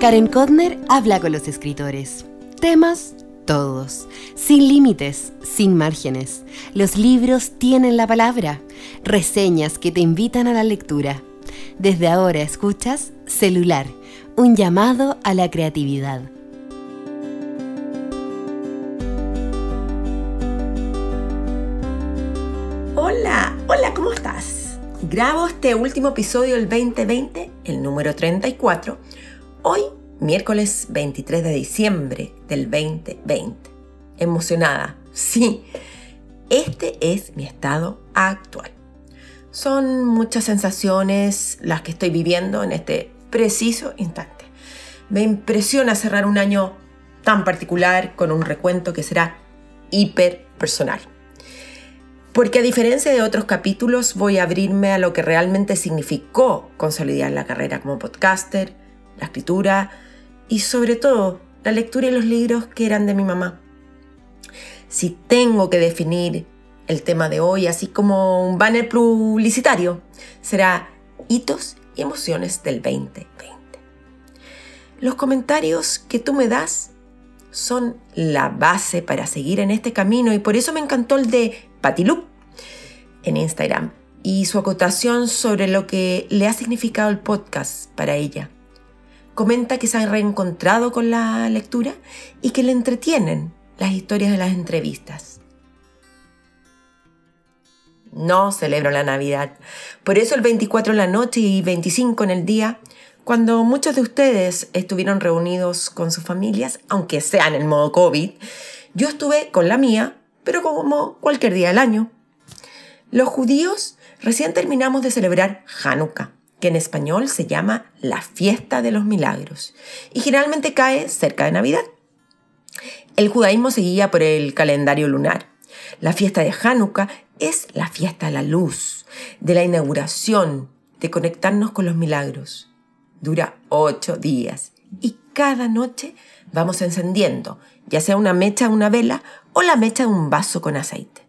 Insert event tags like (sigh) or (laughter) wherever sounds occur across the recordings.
Karen Kodner habla con los escritores. Temas todos, sin límites, sin márgenes. Los libros tienen la palabra, reseñas que te invitan a la lectura. Desde ahora escuchas Celular, un llamado a la creatividad. Hola, hola, ¿cómo estás? Grabo este último episodio del 2020, el número 34, hoy miércoles 23 de diciembre del 2020. Emocionada, sí, este es mi estado actual. Son muchas sensaciones las que estoy viviendo en este preciso instante. Me impresiona cerrar un año tan particular con un recuento que será hiper personal. Porque a diferencia de otros capítulos voy a abrirme a lo que realmente significó consolidar la carrera como podcaster, la escritura, y sobre todo la lectura y los libros que eran de mi mamá. Si tengo que definir el tema de hoy, así como un banner publicitario, será hitos y emociones del 2020. Los comentarios que tú me das son la base para seguir en este camino y por eso me encantó el de Patilup en Instagram y su acotación sobre lo que le ha significado el podcast para ella comenta que se ha reencontrado con la lectura y que le entretienen las historias de las entrevistas. No celebro la Navidad. Por eso el 24 en la noche y 25 en el día, cuando muchos de ustedes estuvieron reunidos con sus familias, aunque sean en modo COVID, yo estuve con la mía, pero como cualquier día del año. Los judíos recién terminamos de celebrar Hanukkah que en español se llama la fiesta de los milagros y generalmente cae cerca de Navidad. El judaísmo seguía por el calendario lunar. La fiesta de Hanukkah es la fiesta de la luz, de la inauguración, de conectarnos con los milagros. Dura ocho días y cada noche vamos encendiendo, ya sea una mecha de una vela o la mecha de un vaso con aceite.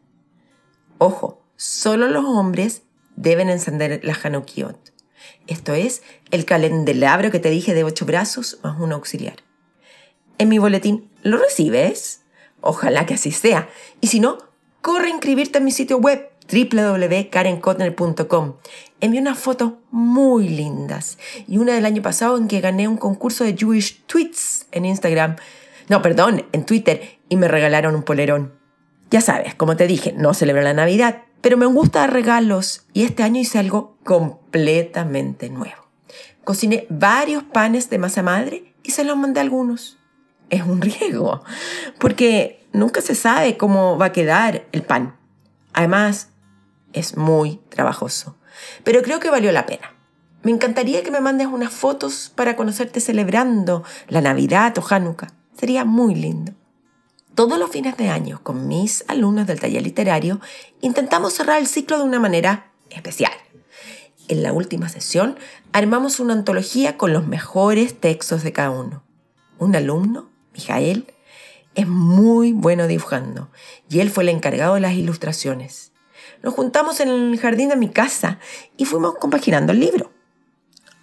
Ojo, solo los hombres deben encender la Hanukkot. Esto es el calendelabro que te dije de ocho brazos más un auxiliar. En mi boletín, ¿lo recibes? Ojalá que así sea. Y si no, corre a inscribirte en mi sitio web www.karenkotner.com. Envié unas fotos muy lindas y una del año pasado en que gané un concurso de Jewish Tweets en Instagram. No, perdón, en Twitter y me regalaron un polerón. Ya sabes, como te dije, no celebro la Navidad, pero me gusta dar regalos y este año hice algo completamente nuevo. Cociné varios panes de masa madre y se los mandé a algunos. Es un riesgo, porque nunca se sabe cómo va a quedar el pan. Además, es muy trabajoso, pero creo que valió la pena. Me encantaría que me mandes unas fotos para conocerte celebrando la Navidad o Hanukkah. Sería muy lindo. Todos los fines de año, con mis alumnos del taller literario, intentamos cerrar el ciclo de una manera especial. En la última sesión, armamos una antología con los mejores textos de cada uno. Un alumno, Mijael, es muy bueno dibujando y él fue el encargado de las ilustraciones. Nos juntamos en el jardín de mi casa y fuimos compaginando el libro.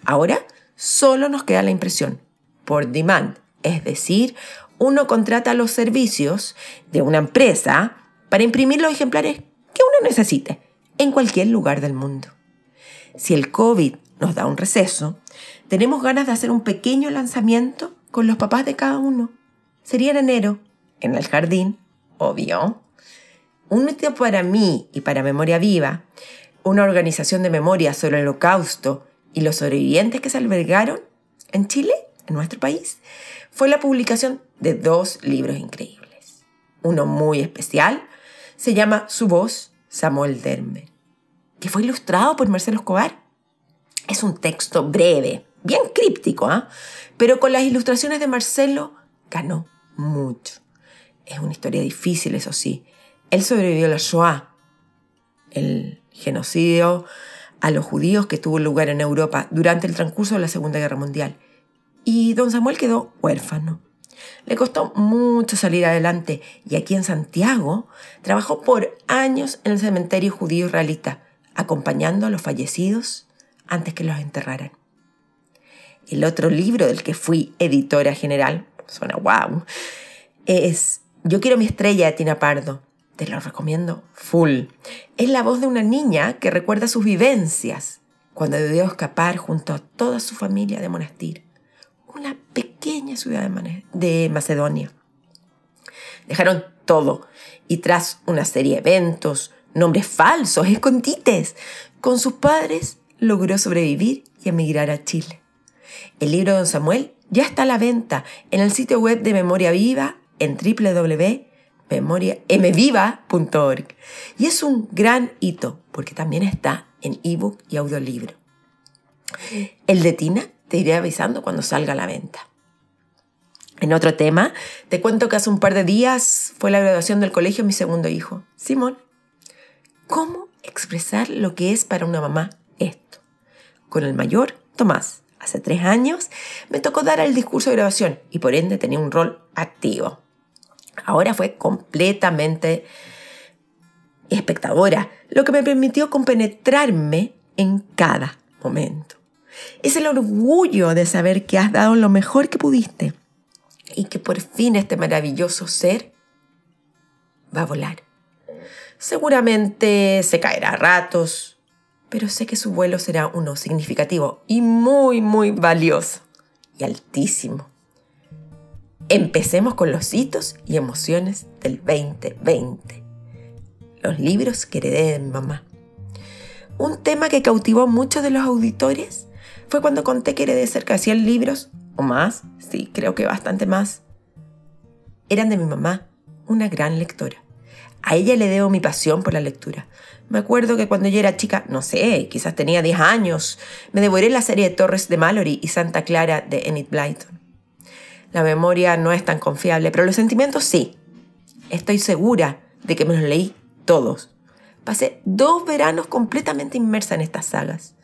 Ahora solo nos queda la impresión, por demand, es decir, uno contrata los servicios de una empresa para imprimir los ejemplares que uno necesite en cualquier lugar del mundo. Si el COVID nos da un receso, tenemos ganas de hacer un pequeño lanzamiento con los papás de cada uno. Sería en enero, en el jardín, obvio. Un mito para mí y para Memoria Viva, una organización de memoria sobre el holocausto y los sobrevivientes que se albergaron en Chile, en nuestro país, fue la publicación de dos libros increíbles. Uno muy especial se llama Su voz, Samuel Dermer, que fue ilustrado por Marcelo Escobar. Es un texto breve, bien críptico, ¿ah? pero con las ilustraciones de Marcelo ganó mucho. Es una historia difícil, eso sí. Él sobrevivió a la Shoah, el genocidio a los judíos que tuvo lugar en Europa durante el transcurso de la Segunda Guerra Mundial y don Samuel quedó huérfano. Le costó mucho salir adelante y aquí en Santiago trabajó por años en el cementerio judío israelita, acompañando a los fallecidos antes que los enterraran. El otro libro del que fui editora general, suena wow, es Yo quiero mi estrella de Tina Pardo. Te lo recomiendo full. Es la voz de una niña que recuerda sus vivencias cuando debió escapar junto a toda su familia de Monastir, ciudad de Macedonia. Dejaron todo y tras una serie de eventos, nombres falsos, escondites, con sus padres logró sobrevivir y emigrar a Chile. El libro de Don Samuel ya está a la venta en el sitio web de Memoria Viva en www.memoriamviva.org. Y es un gran hito porque también está en ebook y audiolibro. El de Tina te iré avisando cuando salga a la venta. En otro tema, te cuento que hace un par de días fue la graduación del colegio de mi segundo hijo, Simón. ¿Cómo expresar lo que es para una mamá esto? Con el mayor, Tomás, hace tres años, me tocó dar el discurso de graduación y por ende tenía un rol activo. Ahora fue completamente espectadora, lo que me permitió compenetrarme en cada momento. Es el orgullo de saber que has dado lo mejor que pudiste y que por fin este maravilloso ser va a volar. Seguramente se caerá a ratos, pero sé que su vuelo será uno significativo y muy, muy valioso y altísimo. Empecemos con los hitos y emociones del 2020. Los libros que heredé de mamá. Un tema que cautivó a muchos de los auditores fue cuando conté que heredé cerca de 100 libros, o más, sí, creo que bastante más. Eran de mi mamá, una gran lectora. A ella le debo mi pasión por la lectura. Me acuerdo que cuando yo era chica, no sé, quizás tenía 10 años, me devoré la serie de Torres de Mallory y Santa Clara de Enid Blyton. La memoria no es tan confiable, pero los sentimientos sí. Estoy segura de que me los leí todos. Pasé dos veranos completamente inmersa en estas sagas.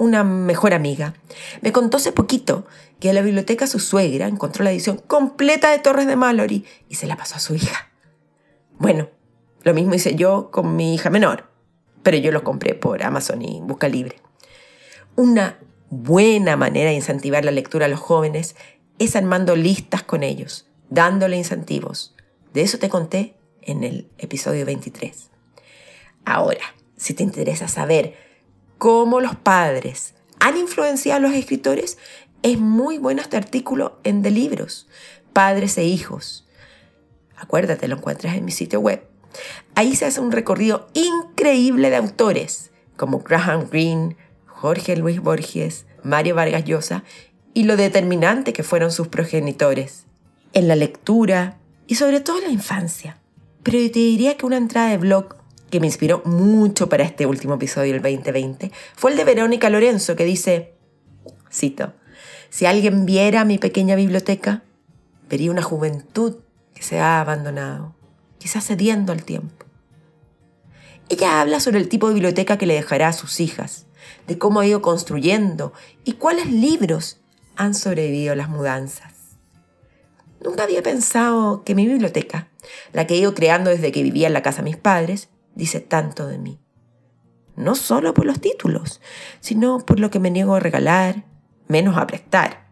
Una mejor amiga me contó hace poquito que en la biblioteca su suegra encontró la edición completa de Torres de Mallory y se la pasó a su hija. Bueno, lo mismo hice yo con mi hija menor, pero yo lo compré por Amazon y Busca Libre. Una buena manera de incentivar la lectura a los jóvenes es armando listas con ellos, dándole incentivos. De eso te conté en el episodio 23. Ahora, si te interesa saber cómo los padres han influenciado a los escritores, es muy bueno este artículo en De Libros, Padres e Hijos. Acuérdate, lo encuentras en mi sitio web. Ahí se hace un recorrido increíble de autores como Graham Greene, Jorge Luis Borges, Mario Vargas Llosa y lo determinante que fueron sus progenitores en la lectura y sobre todo en la infancia. Pero te diría que una entrada de blog que me inspiró mucho para este último episodio del 2020 fue el de Verónica Lorenzo que dice, cito, si alguien viera mi pequeña biblioteca, vería una juventud que se ha abandonado, quizás cediendo al tiempo. Ella habla sobre el tipo de biblioteca que le dejará a sus hijas, de cómo ha ido construyendo y cuáles libros han sobrevivido a las mudanzas. Nunca había pensado que mi biblioteca, la que he ido creando desde que vivía en la casa de mis padres, dice tanto de mí. No solo por los títulos, sino por lo que me niego a regalar, menos a prestar.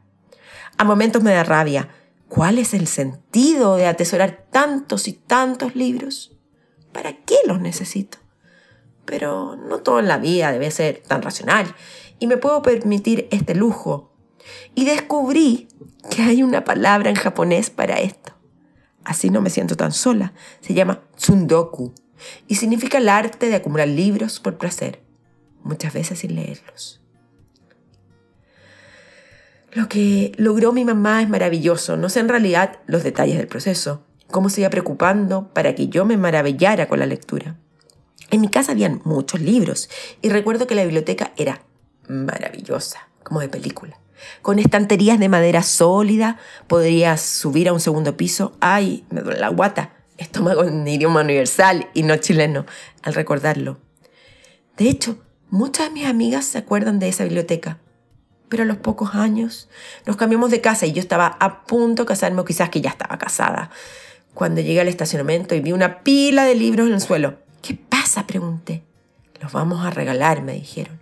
A momentos me da rabia. ¿Cuál es el sentido de atesorar tantos y tantos libros? ¿Para qué los necesito? Pero no todo en la vida debe ser tan racional y me puedo permitir este lujo. Y descubrí que hay una palabra en japonés para esto. Así no me siento tan sola. Se llama tsundoku y significa el arte de acumular libros por placer, muchas veces sin leerlos. Lo que logró mi mamá es maravilloso, no sé en realidad los detalles del proceso, cómo se iba preocupando para que yo me maravillara con la lectura. En mi casa habían muchos libros y recuerdo que la biblioteca era maravillosa, como de película. Con estanterías de madera sólida, podrías subir a un segundo piso. ¡Ay! Me duele la guata estómago en idioma universal y no chileno al recordarlo. De hecho, muchas de mis amigas se acuerdan de esa biblioteca, pero a los pocos años nos cambiamos de casa y yo estaba a punto de casarme o quizás que ya estaba casada. Cuando llegué al estacionamiento y vi una pila de libros en el suelo. ¿Qué pasa? pregunté. Los vamos a regalar, me dijeron.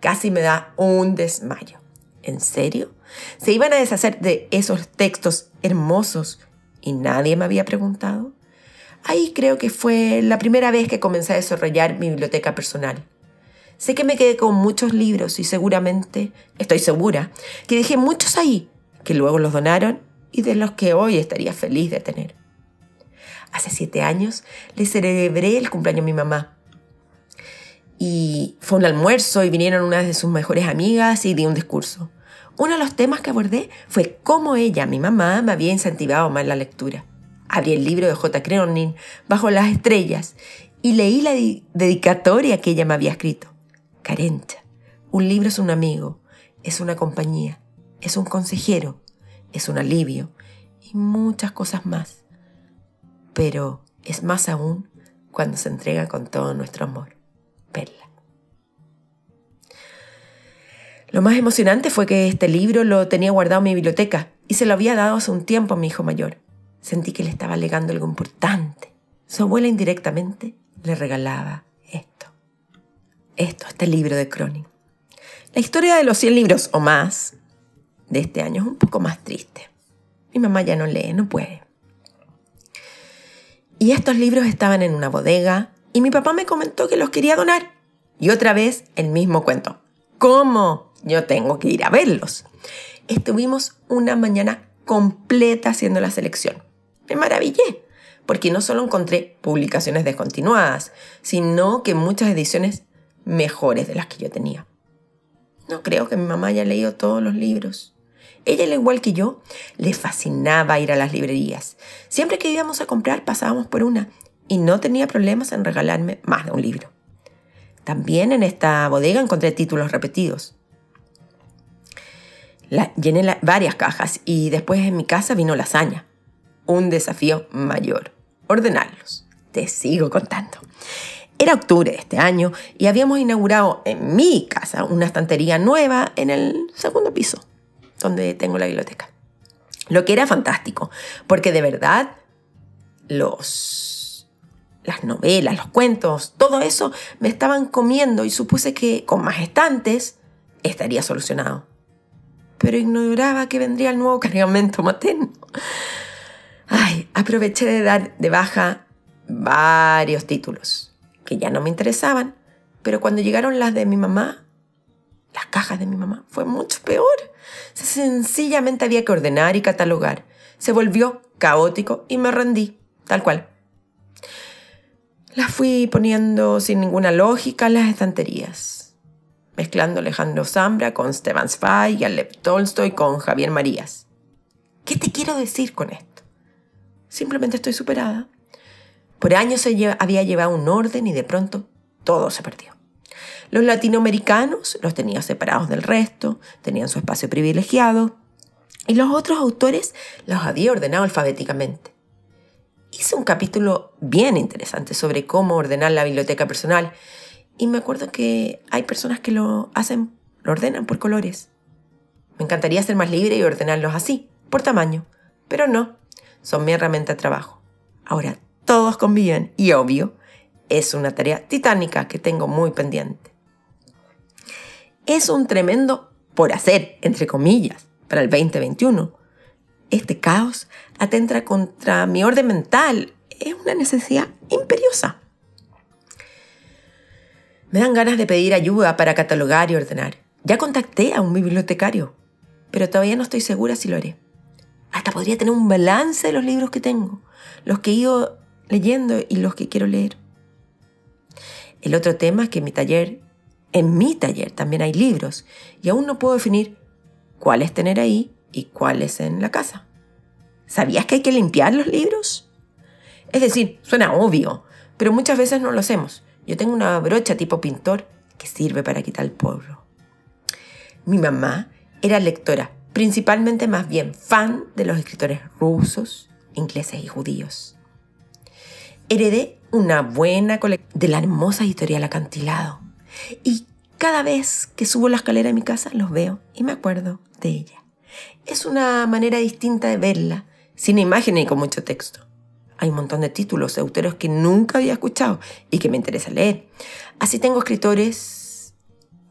Casi me da un desmayo. ¿En serio? ¿Se iban a deshacer de esos textos hermosos y nadie me había preguntado? Ahí creo que fue la primera vez que comencé a desarrollar mi biblioteca personal. Sé que me quedé con muchos libros y seguramente, estoy segura, que dejé muchos ahí, que luego los donaron y de los que hoy estaría feliz de tener. Hace siete años le celebré el cumpleaños a mi mamá. Y fue un almuerzo y vinieron unas de sus mejores amigas y di un discurso. Uno de los temas que abordé fue cómo ella, mi mamá, me había incentivado más la lectura. Abrí el libro de J. Cronin, Bajo las estrellas, y leí la dedicatoria que ella me había escrito. Carencha, un libro es un amigo, es una compañía, es un consejero, es un alivio y muchas cosas más. Pero es más aún cuando se entrega con todo nuestro amor. Perla. Lo más emocionante fue que este libro lo tenía guardado en mi biblioteca y se lo había dado hace un tiempo a mi hijo mayor. Sentí que le estaba legando algo importante. Su abuela indirectamente le regalaba esto. Esto, este libro de Cronin. La historia de los 100 libros o más de este año es un poco más triste. Mi mamá ya no lee, no puede. Y estos libros estaban en una bodega y mi papá me comentó que los quería donar. Y otra vez el mismo cuento. ¿Cómo? Yo tengo que ir a verlos. Estuvimos una mañana completa haciendo la selección. Me maravillé, porque no solo encontré publicaciones descontinuadas, sino que muchas ediciones mejores de las que yo tenía. No creo que mi mamá haya leído todos los libros. Ella, al igual que yo, le fascinaba ir a las librerías. Siempre que íbamos a comprar pasábamos por una y no tenía problemas en regalarme más de un libro. También en esta bodega encontré títulos repetidos. llené varias cajas y después en mi casa vino la hazaña. Un desafío mayor. Ordenarlos. Te sigo contando. Era octubre de este año y habíamos inaugurado en mi casa una estantería nueva en el segundo piso donde tengo la biblioteca. Lo que era fantástico, porque de verdad los, las novelas, los cuentos, todo eso me estaban comiendo y supuse que con más estantes estaría solucionado. Pero ignoraba que vendría el nuevo (laughs) cargamento materno. Ay, aproveché de dar de baja varios títulos que ya no me interesaban, pero cuando llegaron las de mi mamá, las cajas de mi mamá, fue mucho peor. Sencillamente había que ordenar y catalogar. Se volvió caótico y me rendí, tal cual. Las fui poniendo sin ninguna lógica en las estanterías, mezclando Alejandro Zambra con Stefan Zweig y Alep Tolstoy con Javier Marías. ¿Qué te quiero decir con esto? Simplemente estoy superada. Por años había llevado un orden y de pronto todo se perdió. Los latinoamericanos los tenía separados del resto, tenían su espacio privilegiado, y los otros autores los había ordenado alfabéticamente. Hice un capítulo bien interesante sobre cómo ordenar la biblioteca personal, y me acuerdo que hay personas que lo hacen, lo ordenan por colores. Me encantaría ser más libre y ordenarlos así, por tamaño, pero no, son mi herramienta de trabajo. Ahora, todos conviven y obvio, es una tarea titánica que tengo muy pendiente es un tremendo por hacer, entre comillas, para el 2021. Este caos atenta contra mi orden mental. Es una necesidad imperiosa. Me dan ganas de pedir ayuda para catalogar y ordenar. Ya contacté a un bibliotecario, pero todavía no estoy segura si lo haré. Hasta podría tener un balance de los libros que tengo, los que he ido leyendo y los que quiero leer. El otro tema es que mi taller en mi taller también hay libros y aún no puedo definir cuáles tener ahí y cuáles en la casa. ¿Sabías que hay que limpiar los libros? Es decir, suena obvio, pero muchas veces no lo hacemos. Yo tengo una brocha tipo pintor que sirve para quitar el polvo. Mi mamá era lectora, principalmente más bien fan de los escritores rusos, ingleses y judíos. Heredé una buena colección de la hermosa editorial Acantilado y cada vez que subo la escalera de mi casa los veo y me acuerdo de ella. Es una manera distinta de verla, sin imagen y con mucho texto. Hay un montón de títulos de autores que nunca había escuchado y que me interesa leer. Así tengo escritores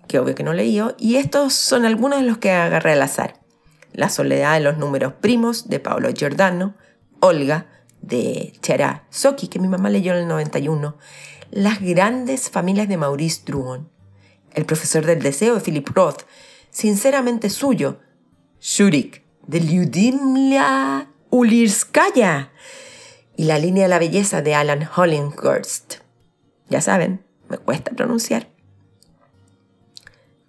que obvio que no leí, y estos son algunos de los que agarré al azar. La soledad de los números primos de Paolo Giordano, Olga de Chera Soki, que mi mamá leyó en el 91, Las grandes familias de Maurice Druon, El profesor del deseo de Philip Roth, Sinceramente suyo, Shurik de Lyudimla Ulirskaya y La línea de la belleza de Alan Hollinghurst. Ya saben, me cuesta pronunciar.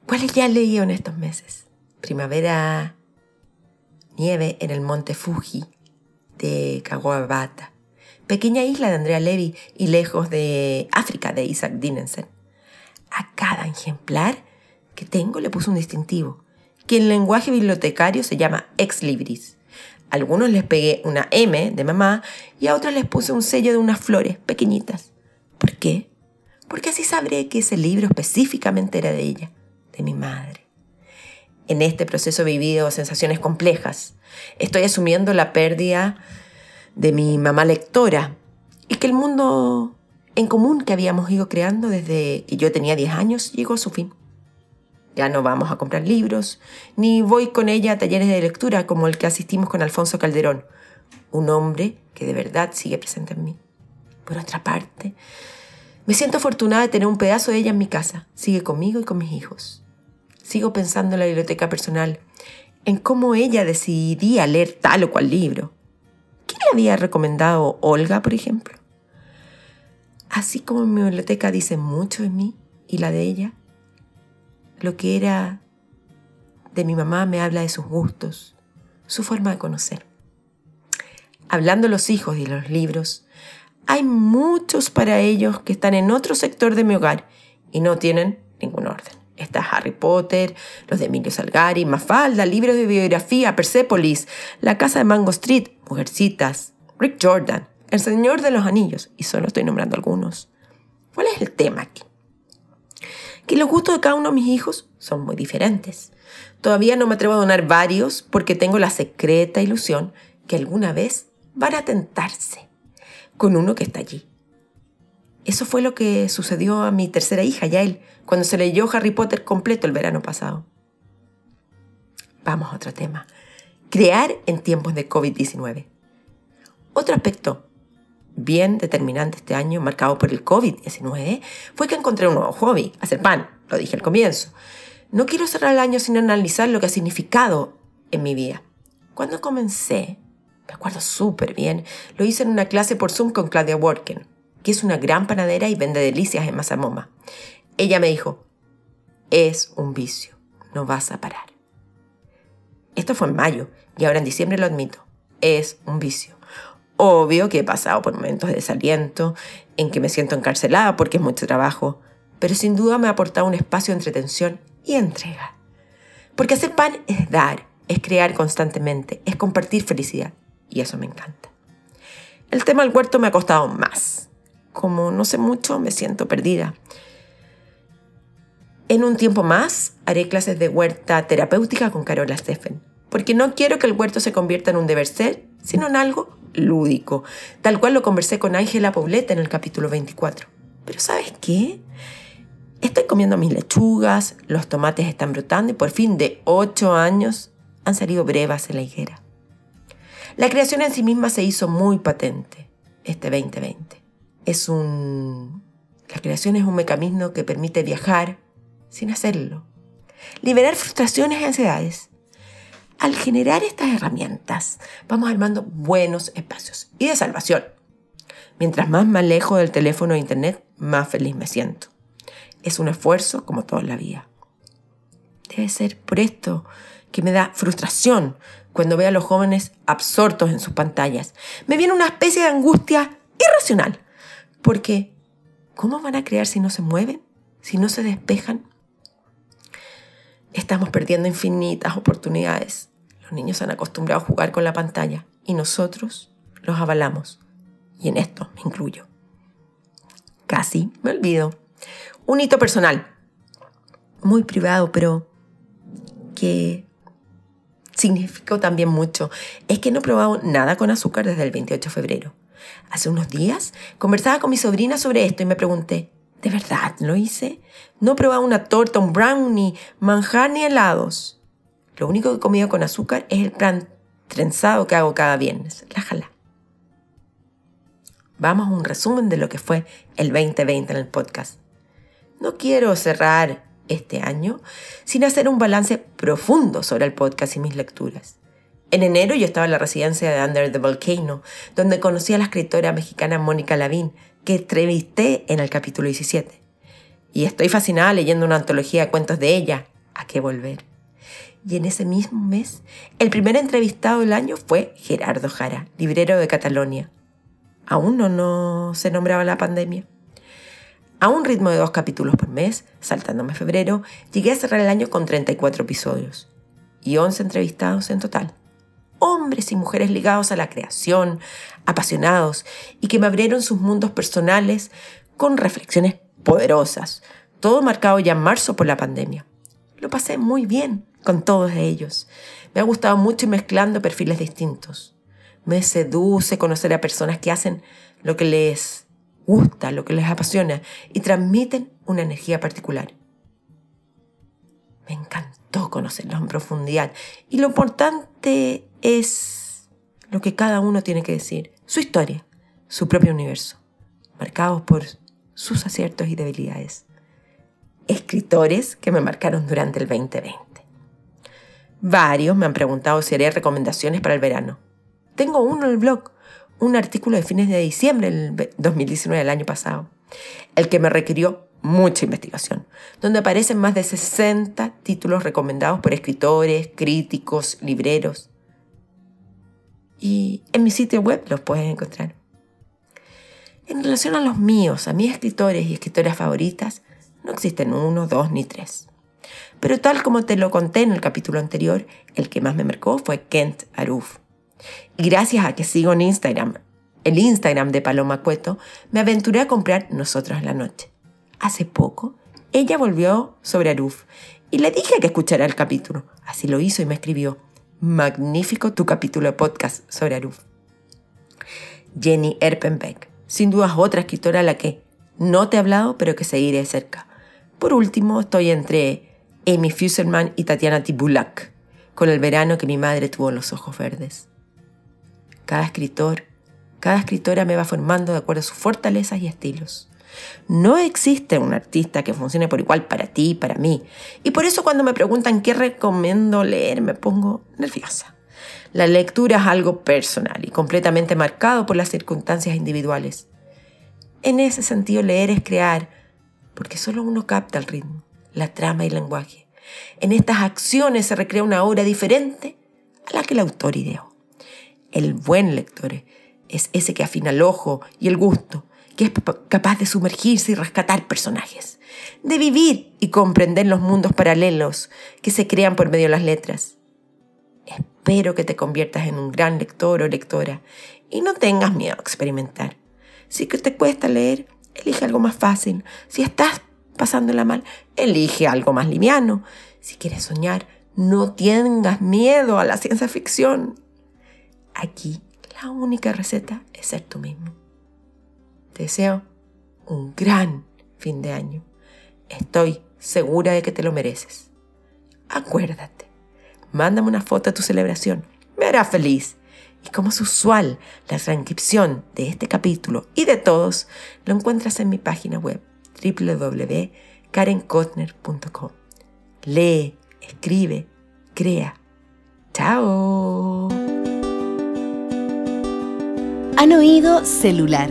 ¿Cuáles ya leí en estos meses? Primavera, nieve en el monte Fuji de Kawabata, pequeña isla de Andrea Levy y lejos de África de Isaac Dinesen. A cada ejemplar que tengo le puse un distintivo, que en lenguaje bibliotecario se llama ex libris. A algunos les pegué una M de mamá y a otros les puse un sello de unas flores pequeñitas. ¿Por qué? Porque así sabré que ese libro específicamente era de ella, de mi madre. En este proceso he vivido sensaciones complejas. Estoy asumiendo la pérdida de mi mamá lectora y que el mundo en común que habíamos ido creando desde que yo tenía 10 años llegó a su fin. Ya no vamos a comprar libros, ni voy con ella a talleres de lectura como el que asistimos con Alfonso Calderón, un hombre que de verdad sigue presente en mí. Por otra parte, me siento afortunada de tener un pedazo de ella en mi casa. Sigue conmigo y con mis hijos. Sigo pensando en la biblioteca personal, en cómo ella decidía leer tal o cual libro. ¿Qué le había recomendado Olga, por ejemplo? Así como mi biblioteca dice mucho de mí y la de ella, lo que era de mi mamá me habla de sus gustos, su forma de conocer. Hablando de los hijos y los libros, hay muchos para ellos que están en otro sector de mi hogar y no tienen ningún orden. Está Harry Potter, los de Emilio Salgari, Mafalda, libros de biografía, Persepolis, La Casa de Mango Street, Mujercitas, Rick Jordan, El Señor de los Anillos, y solo estoy nombrando algunos. ¿Cuál es el tema aquí? que los gustos de cada uno de mis hijos son muy diferentes. Todavía no me atrevo a donar varios porque tengo la secreta ilusión que alguna vez van a tentarse con uno que está allí. Eso fue lo que sucedió a mi tercera hija, Yael, cuando se leyó Harry Potter completo el verano pasado. Vamos a otro tema. Crear en tiempos de COVID-19. Otro aspecto bien determinante este año, marcado por el COVID-19, fue que encontré un nuevo hobby, hacer pan, lo dije al comienzo. No quiero cerrar el año sin analizar lo que ha significado en mi vida. Cuando comencé, me acuerdo súper bien, lo hice en una clase por Zoom con Claudia Worken, que es una gran panadera y vende delicias en Mazamoma. Ella me dijo, es un vicio, no vas a parar. Esto fue en mayo y ahora en diciembre lo admito, es un vicio. Obvio que he pasado por momentos de desaliento, en que me siento encarcelada porque es mucho trabajo, pero sin duda me ha aportado un espacio de entretención y entrega. Porque hacer pan es dar, es crear constantemente, es compartir felicidad, y eso me encanta. El tema del huerto me ha costado más. Como no sé mucho, me siento perdida. En un tiempo más haré clases de huerta terapéutica con Carola Steffen, porque no quiero que el huerto se convierta en un deber ser, sino en algo lúdico, tal cual lo conversé con Ángela Poblete en el capítulo 24. Pero ¿sabes qué? Estoy comiendo mis lechugas, los tomates están brotando y por fin de 8 años han salido brevas en la higuera. La creación en sí misma se hizo muy patente este 2020. Es un... La creación es un mecanismo que permite viajar sin hacerlo, liberar frustraciones y ansiedades, al generar estas herramientas, vamos armando buenos espacios y de salvación. Mientras más me alejo del teléfono e internet, más feliz me siento. Es un esfuerzo como toda la vida. Debe ser por esto que me da frustración cuando veo a los jóvenes absortos en sus pantallas. Me viene una especie de angustia irracional. Porque, ¿cómo van a crear si no se mueven? Si no se despejan? Estamos perdiendo infinitas oportunidades los niños se han acostumbrado a jugar con la pantalla y nosotros los avalamos. Y en esto me incluyo. Casi me olvido. Un hito personal, muy privado, pero que significó también mucho, es que no he probado nada con azúcar desde el 28 de febrero. Hace unos días conversaba con mi sobrina sobre esto y me pregunté, ¿De verdad lo hice? No he probado una torta, un brownie, manjar ni helados. Lo único que he comido con azúcar es el plan trenzado que hago cada viernes. La jala. Vamos a un resumen de lo que fue el 2020 en el podcast. No quiero cerrar este año sin hacer un balance profundo sobre el podcast y mis lecturas. En enero yo estaba en la residencia de Under the Volcano, donde conocí a la escritora mexicana Mónica Lavín, que entrevisté en el capítulo 17. Y estoy fascinada leyendo una antología de cuentos de ella, ¿A qué volver? Y en ese mismo mes, el primer entrevistado del año fue Gerardo Jara, librero de Catalonia. Aún no, no se nombraba la pandemia. A un ritmo de dos capítulos por mes, saltándome febrero, llegué a cerrar el año con 34 episodios y 11 entrevistados en total hombres y mujeres ligados a la creación, apasionados y que me abrieron sus mundos personales con reflexiones poderosas, todo marcado ya en marzo por la pandemia. Lo pasé muy bien con todos ellos. Me ha gustado mucho mezclando perfiles distintos. Me seduce conocer a personas que hacen lo que les gusta, lo que les apasiona y transmiten una energía particular. Me encantó conocerlos en profundidad y lo importante es lo que cada uno tiene que decir, su historia, su propio universo, marcados por sus aciertos y debilidades. Escritores que me marcaron durante el 2020. Varios me han preguntado si haré recomendaciones para el verano. Tengo uno en el blog, un artículo de fines de diciembre del 2019 del año pasado, el que me requirió mucha investigación, donde aparecen más de 60 títulos recomendados por escritores, críticos, libreros, y en mi sitio web los puedes encontrar. En relación a los míos, a mis escritores y escritoras favoritas, no existen uno, dos ni tres. Pero tal como te lo conté en el capítulo anterior, el que más me marcó fue Kent Aruf. Y gracias a que sigo en Instagram, el Instagram de Paloma Cueto, me aventuré a comprar Nosotros la Noche. Hace poco, ella volvió sobre Aruf y le dije que escuchara el capítulo. Así lo hizo y me escribió magnífico tu capítulo de podcast sobre Aruf. Jenny Erpenbeck, sin duda otra escritora a la que no te he hablado, pero que seguiré de cerca. Por último, estoy entre Amy Fuselman y Tatiana Tibulak, con el verano que mi madre tuvo los ojos verdes. Cada escritor, cada escritora me va formando de acuerdo a sus fortalezas y estilos. No existe un artista que funcione por igual para ti y para mí. Y por eso cuando me preguntan qué recomiendo leer, me pongo nerviosa. La lectura es algo personal y completamente marcado por las circunstancias individuales. En ese sentido, leer es crear, porque solo uno capta el ritmo, la trama y el lenguaje. En estas acciones se recrea una obra diferente a la que el autor ideó. El buen lector es ese que afina el ojo y el gusto, que es capaz de sumergirse y rescatar personajes, de vivir y comprender los mundos paralelos que se crean por medio de las letras. Espero que te conviertas en un gran lector o lectora y no tengas miedo a experimentar. Si te cuesta leer, elige algo más fácil. Si estás pasándola mal, elige algo más liviano. Si quieres soñar, no tengas miedo a la ciencia ficción. Aquí la única receta es ser tú mismo. Te deseo un gran fin de año. Estoy segura de que te lo mereces. Acuérdate, mándame una foto de tu celebración. Me hará feliz. Y como es usual, la transcripción de este capítulo y de todos lo encuentras en mi página web www.karenkotner.com. Lee, escribe, crea. ¡Chao! Han oído celular